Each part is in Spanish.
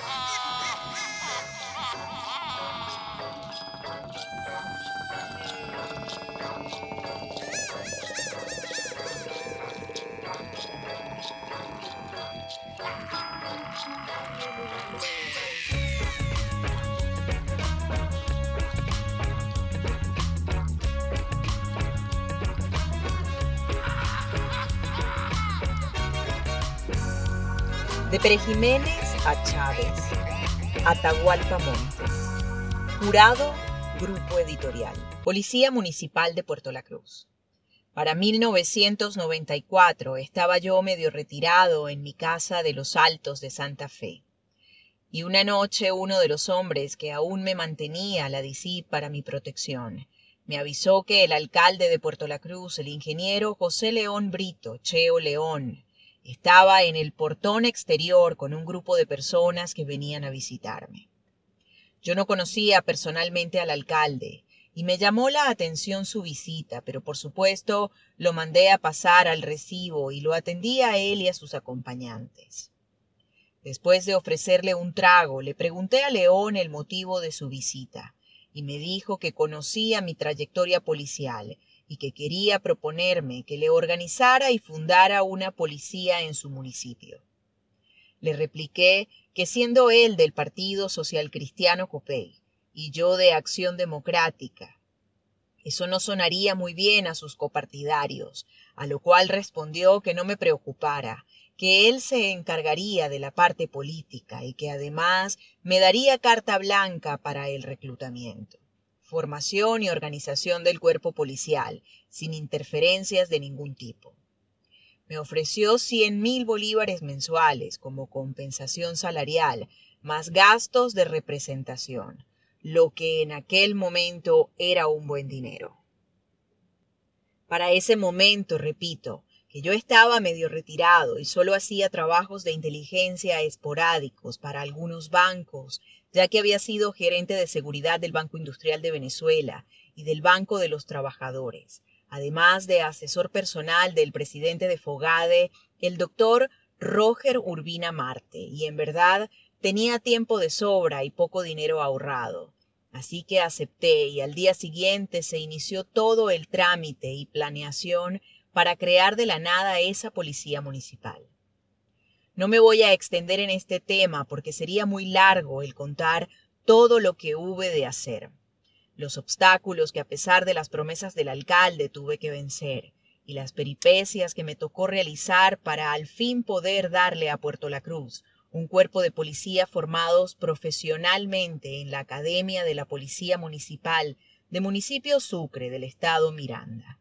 あ。De Jiménez a Chávez. Atahualpa Montes. Jurado, Grupo Editorial. Policía Municipal de Puerto La Cruz. Para 1994 estaba yo medio retirado en mi casa de los Altos de Santa Fe. Y una noche uno de los hombres que aún me mantenía la DICI para mi protección me avisó que el alcalde de Puerto La Cruz, el ingeniero José León Brito, Cheo León, estaba en el portón exterior con un grupo de personas que venían a visitarme. Yo no conocía personalmente al alcalde y me llamó la atención su visita, pero por supuesto lo mandé a pasar al recibo y lo atendí a él y a sus acompañantes. Después de ofrecerle un trago, le pregunté a León el motivo de su visita y me dijo que conocía mi trayectoria policial y que quería proponerme que le organizara y fundara una policía en su municipio. Le repliqué que siendo él del Partido Social Cristiano Copey y yo de Acción Democrática, eso no sonaría muy bien a sus copartidarios, a lo cual respondió que no me preocupara, que él se encargaría de la parte política y que además me daría carta blanca para el reclutamiento formación y organización del cuerpo policial, sin interferencias de ningún tipo. Me ofreció cien mil bolívares mensuales como compensación salarial, más gastos de representación, lo que en aquel momento era un buen dinero. Para ese momento, repito, que yo estaba medio retirado y solo hacía trabajos de inteligencia esporádicos para algunos bancos, ya que había sido gerente de seguridad del Banco Industrial de Venezuela y del Banco de los Trabajadores, además de asesor personal del presidente de Fogade, el doctor Roger Urbina Marte, y en verdad tenía tiempo de sobra y poco dinero ahorrado. Así que acepté y al día siguiente se inició todo el trámite y planeación para crear de la nada esa policía municipal. No me voy a extender en este tema porque sería muy largo el contar todo lo que hube de hacer, los obstáculos que a pesar de las promesas del alcalde tuve que vencer y las peripecias que me tocó realizar para al fin poder darle a Puerto La Cruz un cuerpo de policía formados profesionalmente en la Academia de la Policía Municipal de Municipio Sucre del Estado Miranda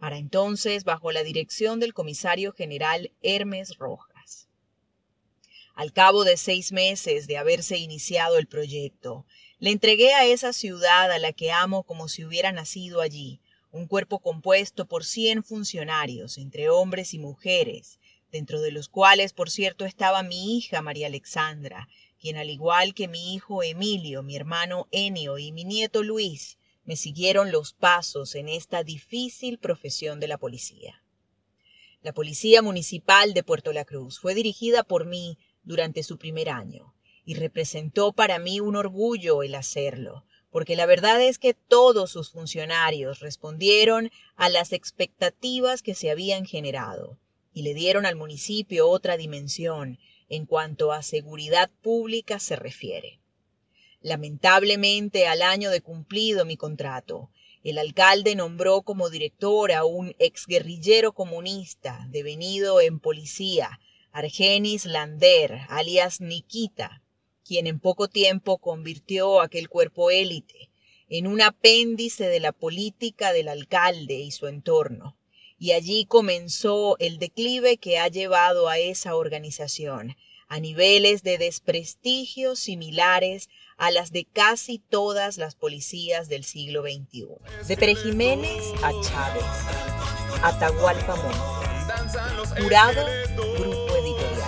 para entonces bajo la dirección del comisario general Hermes Rojas. Al cabo de seis meses de haberse iniciado el proyecto, le entregué a esa ciudad a la que amo como si hubiera nacido allí, un cuerpo compuesto por cien funcionarios, entre hombres y mujeres, dentro de los cuales, por cierto, estaba mi hija María Alexandra, quien al igual que mi hijo Emilio, mi hermano Enio y mi nieto Luis, me siguieron los pasos en esta difícil profesión de la policía. La Policía Municipal de Puerto La Cruz fue dirigida por mí durante su primer año y representó para mí un orgullo el hacerlo, porque la verdad es que todos sus funcionarios respondieron a las expectativas que se habían generado y le dieron al municipio otra dimensión en cuanto a seguridad pública se refiere. Lamentablemente, al año de cumplido mi contrato, el alcalde nombró como director a un exguerrillero comunista devenido en policía, Argenis Lander, alias Nikita, quien en poco tiempo convirtió aquel cuerpo élite en un apéndice de la política del alcalde y su entorno. Y allí comenzó el declive que ha llevado a esa organización a niveles de desprestigio similares a las de casi todas las policías del siglo XXI. De Pere Jiménez a Chávez, Atahualpa Monte, Jurado, Grupo Editorial.